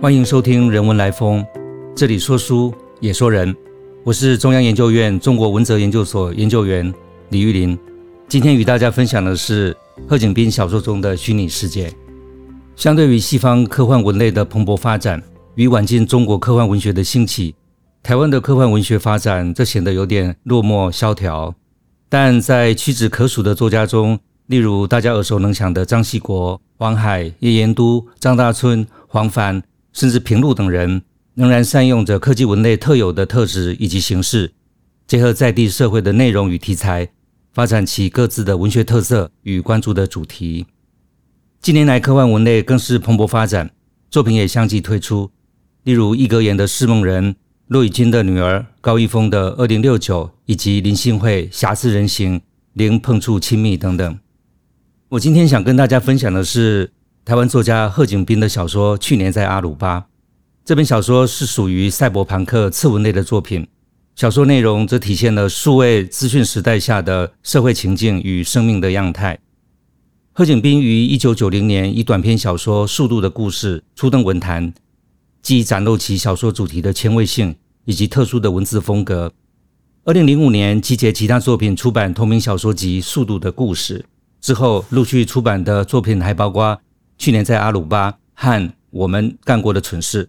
欢迎收听《人文来风》，这里说书也说人。我是中央研究院中国文哲研究所研究员李玉林。今天与大家分享的是贺景斌小说中的虚拟世界。相对于西方科幻文类的蓬勃发展与晚近中国科幻文学的兴起，台湾的科幻文学发展则显得有点落寞萧条。但在屈指可数的作家中，例如大家耳熟能详的张西国、黄海、叶延都、张大春、黄凡。甚至平路等人仍然善用着科技文类特有的特质以及形式，结合在地社会的内容与题材，发展其各自的文学特色与关注的主题。近年来，科幻文类更是蓬勃发展，作品也相继推出，例如易格言的《释梦人》，骆以军的女儿高一峰的《二零六九》，以及林信惠《瑕疵人形》《零碰触亲密》等等。我今天想跟大家分享的是。台湾作家贺景斌的小说《去年在阿鲁巴》这本小说是属于赛博朋克次文类的作品。小说内容则体现了数位资讯时代下的社会情境与生命的样态。贺景斌于一九九零年以短篇小说《速度的故事》初登文坛，既展露其小说主题的前卫性以及特殊的文字风格。二零零五年集结其他作品出版同名小说集《速度的故事》之后，陆续出版的作品还包括。去年在阿鲁巴和我们干过的蠢事。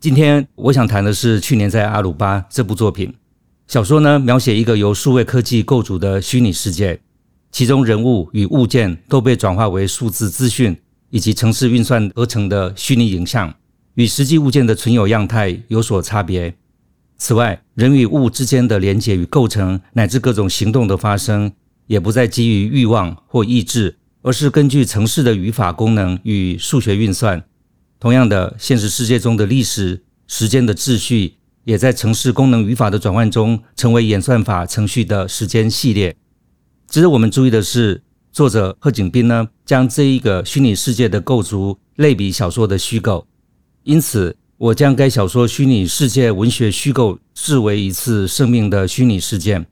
今天我想谈的是去年在阿鲁巴这部作品。小说呢，描写一个由数位科技构筑的虚拟世界，其中人物与物件都被转化为数字资讯以及城市运算而成的虚拟影像，与实际物件的存有样态有所差别。此外，人与物之间的连结与构成，乃至各种行动的发生，也不再基于欲望或意志。而是根据城市的语法功能与数学运算。同样的，现实世界中的历史时间的秩序，也在城市功能语法的转换中，成为演算法程序的时间系列。值得我们注意的是，作者贺景斌呢，将这一个虚拟世界的构筑类比小说的虚构。因此，我将该小说虚拟世界文学虚构视为一次生命的虚拟事件。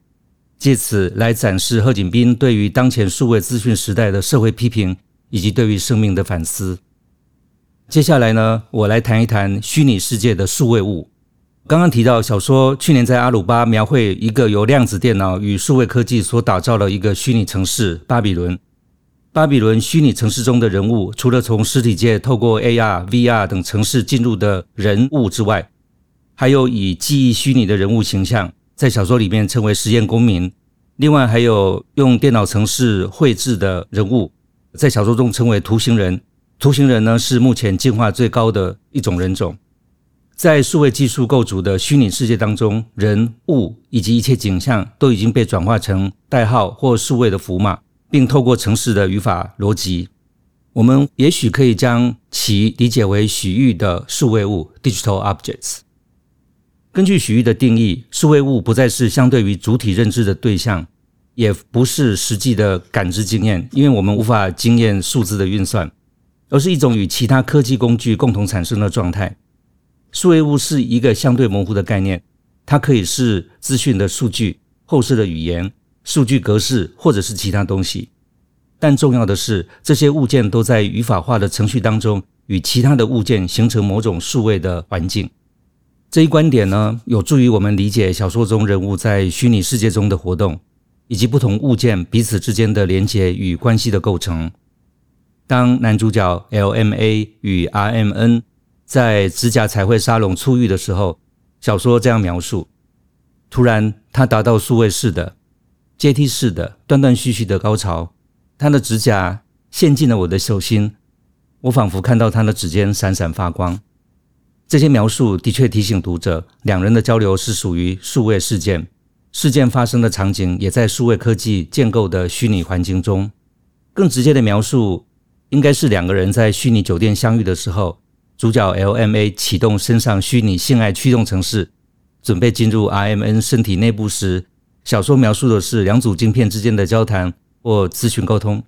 借此来展示贺锦斌对于当前数位资讯时代的社会批评，以及对于生命的反思。接下来呢，我来谈一谈虚拟世界的数位物。刚刚提到小说去年在阿鲁巴描绘一个由量子电脑与数位科技所打造的一个虚拟城市巴比伦。巴比伦虚拟城市中的人物，除了从实体界透过 AR、VR 等城市进入的人物之外，还有以记忆虚拟的人物形象。在小说里面称为实验公民，另外还有用电脑程式绘制的人物，在小说中称为图形人。图形人呢是目前进化最高的一种人种。在数位技术构筑的虚拟世界当中，人物以及一切景象都已经被转化成代号或数位的符码，并透过城市的语法逻辑，我们也许可以将其理解为许域的数位物 （digital objects）。根据许玉的定义，数位物不再是相对于主体认知的对象，也不是实际的感知经验，因为我们无法经验数字的运算，而是一种与其他科技工具共同产生的状态。数位物是一个相对模糊的概念，它可以是资讯的数据、后设的语言、数据格式，或者是其他东西。但重要的是，这些物件都在语法化的程序当中，与其他的物件形成某种数位的环境。这一观点呢，有助于我们理解小说中人物在虚拟世界中的活动，以及不同物件彼此之间的连结与关系的构成。当男主角 L M A 与 R M N 在指甲彩绘沙龙初遇的时候，小说这样描述：突然，他达到数位式的、阶梯式的、断断续续的高潮。他的指甲陷进了我的手心，我仿佛看到他的指尖闪闪发光。这些描述的确提醒读者，两人的交流是属于数位事件，事件发生的场景也在数位科技建构的虚拟环境中。更直接的描述，应该是两个人在虚拟酒店相遇的时候，主角 L M A 启动身上虚拟性爱驱动程式，准备进入 R M N 身体内部时，小说描述的是两组晶片之间的交谈或咨询沟通。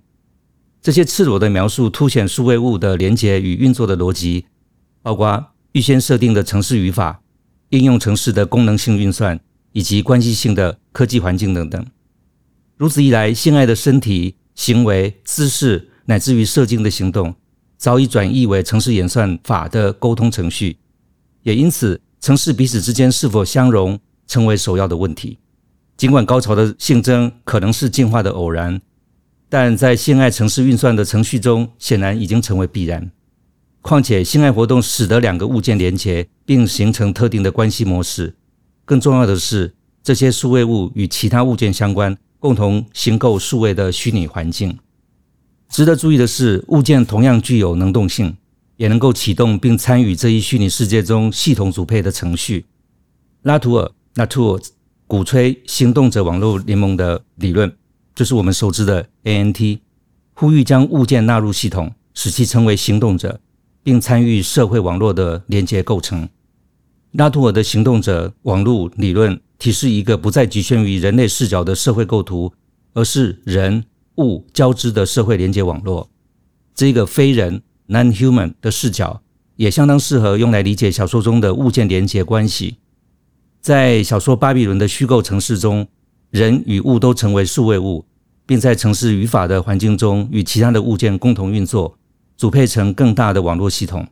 这些赤裸的描述凸显数位物的连接与运作的逻辑，包括。预先设定的城市语法、应用城市的功能性运算以及关系性的科技环境等等。如此一来，性爱的身体、行为、姿势，乃至于射精的行动，早已转译为城市演算法的沟通程序，也因此，城市彼此之间是否相容成为首要的问题。尽管高潮的性征可能是进化的偶然，但在性爱城市运算的程序中，显然已经成为必然。况且，性爱活动使得两个物件连结，并形成特定的关系模式。更重要的是，这些数位物与其他物件相关，共同形构数位的虚拟环境。值得注意的是，物件同样具有能动性，也能够启动并参与这一虚拟世界中系统组配的程序。拉图尔 （Latour） 鼓吹行动者网络联盟的理论，就是我们熟知的 ANT，呼吁将物件纳入系统，使其成为行动者，并参与社会网络的连接构成。拉图尔的行动者网络理论提示一个不再局限于人类视角的社会构图，而是人。物交织的社会连接网络，这个非人 （non-human） 的视角也相当适合用来理解小说中的物件连接关系。在小说《巴比伦》的虚构城市中，人与物都成为数位物，并在城市语法的环境中与其他的物件共同运作，组配成更大的网络系统。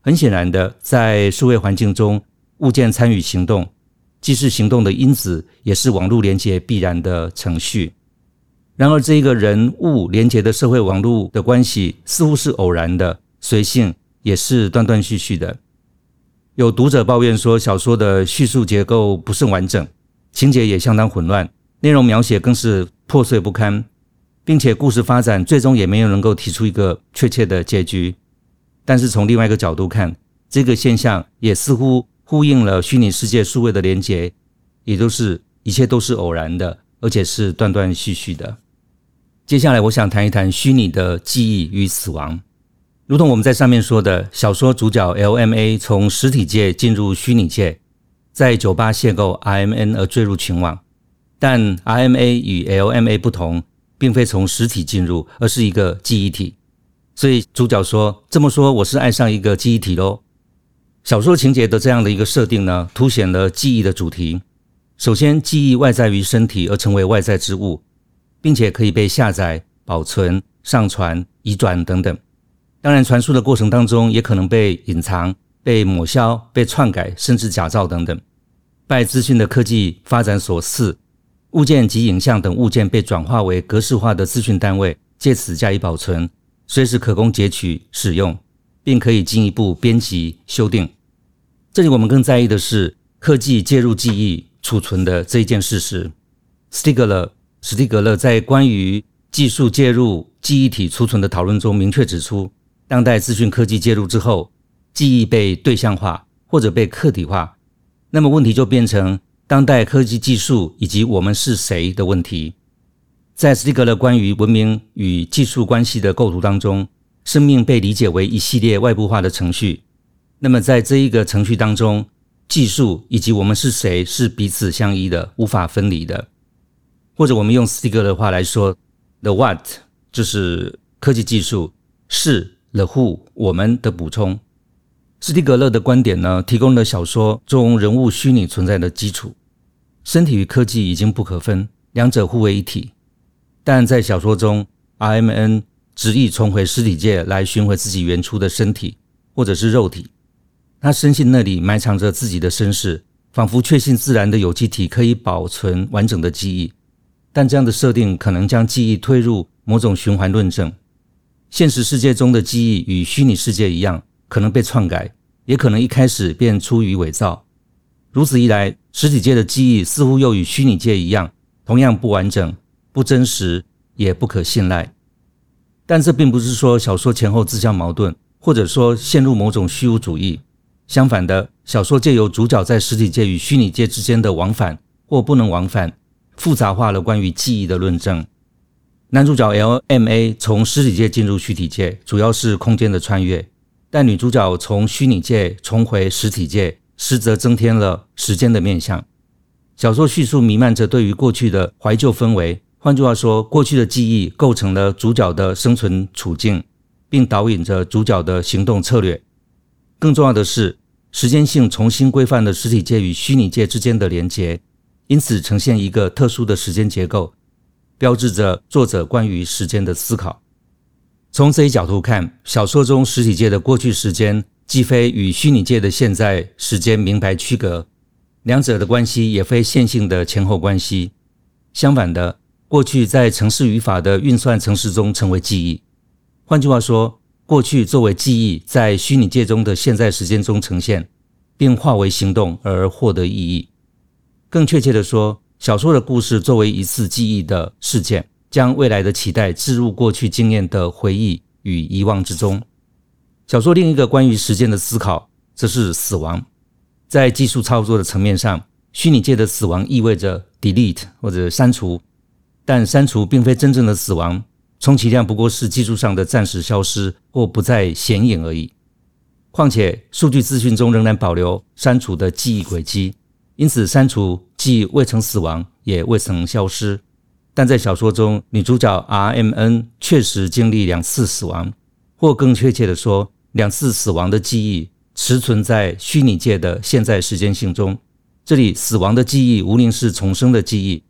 很显然的，在数位环境中，物件参与行动，既是行动的因子，也是网络连接必然的程序。然而，这一个人物连接的社会网络的关系似乎是偶然的、随性，也是断断续续的。有读者抱怨说，小说的叙述结构不甚完整，情节也相当混乱，内容描写更是破碎不堪，并且故事发展最终也没有能够提出一个确切的结局。但是从另外一个角度看，这个现象也似乎呼应了虚拟世界数位的连结，也就是一切都是偶然的，而且是断断续续的。接下来，我想谈一谈虚拟的记忆与死亡。如同我们在上面说的，小说主角 LMA 从实体界进入虚拟界，在酒吧邂逅 RMN 而坠入群网。但 RMA 与 LMA 不同，并非从实体进入，而是一个记忆体。所以主角说：“这么说，我是爱上一个记忆体喽。”小说情节的这样的一个设定呢，凸显了记忆的主题。首先，记忆外在于身体，而成为外在之物。并且可以被下载、保存、上传、移转等等。当然，传输的过程当中也可能被隐藏、被抹消、被篡改，甚至假造等等。拜资讯的科技发展所赐，物件及影像等物件被转化为格式化的资讯单位，借此加以保存，随时可供截取使用，并可以进一步编辑修订。这里我们更在意的是科技介入记忆储存的这一件事实。Stigler。史蒂格勒在关于技术介入记忆体储存的讨论中明确指出，当代资讯科技介入之后，记忆被对象化或者被客体化，那么问题就变成当代科技技术以及我们是谁的问题。在斯蒂格勒关于文明与技术关系的构图当中，生命被理解为一系列外部化的程序。那么在这一个程序当中，技术以及我们是谁是彼此相依的，无法分离的。或者我们用斯蒂格的话来说，the what 就是科技技术，是 the who 我们的补充。斯蒂格勒的观点呢，提供了小说中人物虚拟存在的基础。身体与科技已经不可分，两者互为一体。但在小说中，RMN 执意重回实体界来寻回自己原初的身体或者是肉体。他深信那里埋藏着自己的身世，仿佛确信自然的有机体可以保存完整的记忆。但这样的设定可能将记忆推入某种循环论证。现实世界中的记忆与虚拟世界一样，可能被篡改，也可能一开始便出于伪造。如此一来，实体界的记忆似乎又与虚拟界一样，同样不完整、不真实，也不可信赖。但这并不是说小说前后自相矛盾，或者说陷入某种虚无主义。相反的，小说借由主角在实体界与虚拟界之间的往返或不能往返。复杂化了关于记忆的论证。男主角 LMA 从实体界进入虚体界，主要是空间的穿越；但女主角从虚拟界重回实体界，实则增添了时间的面向。小说叙述弥漫着对于过去的怀旧氛围。换句话说，过去的记忆构成了主角的生存处境，并导引着主角的行动策略。更重要的是，时间性重新规范了实体界与虚拟界之间的连结。因此，呈现一个特殊的时间结构，标志着作者关于时间的思考。从这一角度看，小说中实体界的过去时间既非与虚拟界的现在时间明白区隔，两者的关系也非线性的前后关系。相反的，过去在程式语法的运算程式中成为记忆。换句话说，过去作为记忆在虚拟界中的现在时间中呈现，并化为行动而获得意义。更确切地说，小说的故事作为一次记忆的事件。将未来的期待置入过去经验的回忆与遗忘之中。小说另一个关于时间的思考，则是死亡。在技术操作的层面上，虚拟界的死亡意味着 delete 或者删除，但删除并非真正的死亡，充其量不过是技术上的暂时消失或不再显影而已。况且，数据资讯中仍然保留删除的记忆轨迹，因此删除既未曾死亡，也未曾消失。但在小说中，女主角 R M N 确实经历两次死亡，或更确切的说，两次死亡的记忆持存在虚拟界的现在时间性中。这里死亡的记忆无宁是重生的记忆，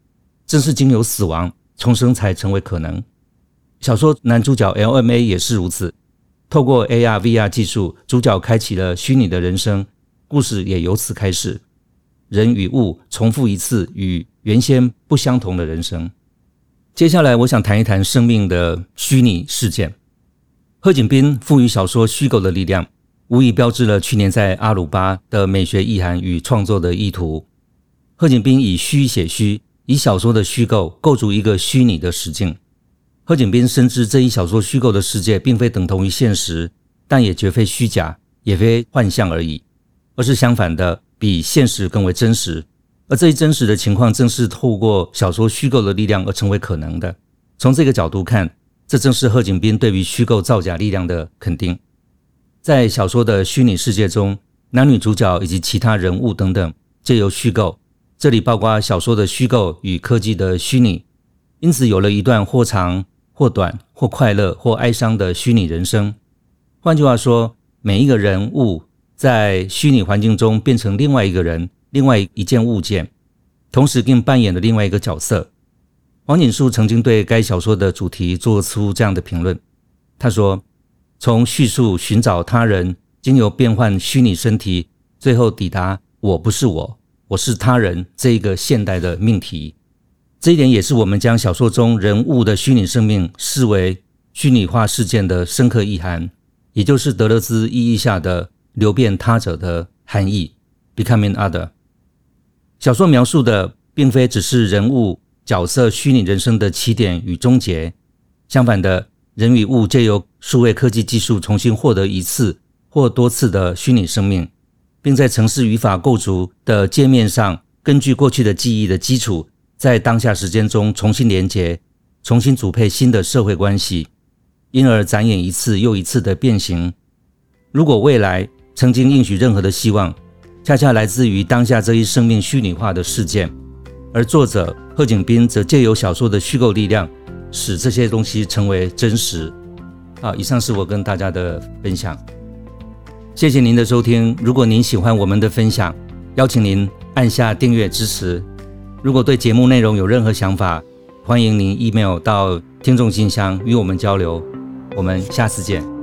正是经由死亡重生才成为可能。小说男主角 L M A 也是如此，透过 A R V R 技术，主角开启了虚拟的人生，故事也由此开始。人与物重复一次与原先不相同的人生。接下来，我想谈一谈生命的虚拟事件。贺锦斌赋予小说虚构的力量，无疑标志了去年在阿鲁巴的美学意涵与创作的意图。贺锦斌以虚写虚，以小说的虚构构筑一个虚拟的实境。贺锦斌深知这一小说虚构的世界并非等同于现实，但也绝非虚假，也非幻象而已，而是相反的，比现实更为真实。而这一真实的情况，正是透过小说虚构的力量而成为可能的。从这个角度看，这正是贺锦斌对于虚构造假力量的肯定。在小说的虚拟世界中，男女主角以及其他人物等等，借由虚构，这里包括小说的虚构与科技的虚拟，因此有了一段或长或短、或快乐或哀伤的虚拟人生。换句话说，每一个人物在虚拟环境中变成另外一个人。另外一件物件，同时并扮演了另外一个角色。黄锦树曾经对该小说的主题做出这样的评论：他说，从叙述寻找他人，经由变换虚拟身体，最后抵达“我不是我，我是他人”这一个现代的命题。这一点也是我们将小说中人物的虚拟生命视为虚拟化事件的深刻意涵，也就是德勒兹意义下的流变他者的含义 （becoming other）。小说描述的并非只是人物角色虚拟人生的起点与终结，相反的，人与物借由数位科技技术重新获得一次或多次的虚拟生命，并在城市语法构筑的界面上，根据过去的记忆的基础，在当下时间中重新连接、重新组配新的社会关系，因而展演一次又一次的变形。如果未来曾经应许任何的希望，恰恰来自于当下这一生命虚拟化的事件，而作者贺景斌则借由小说的虚构力量，使这些东西成为真实。好，以上是我跟大家的分享，谢谢您的收听。如果您喜欢我们的分享，邀请您按下订阅支持。如果对节目内容有任何想法，欢迎您 email 到听众信箱与我们交流。我们下次见。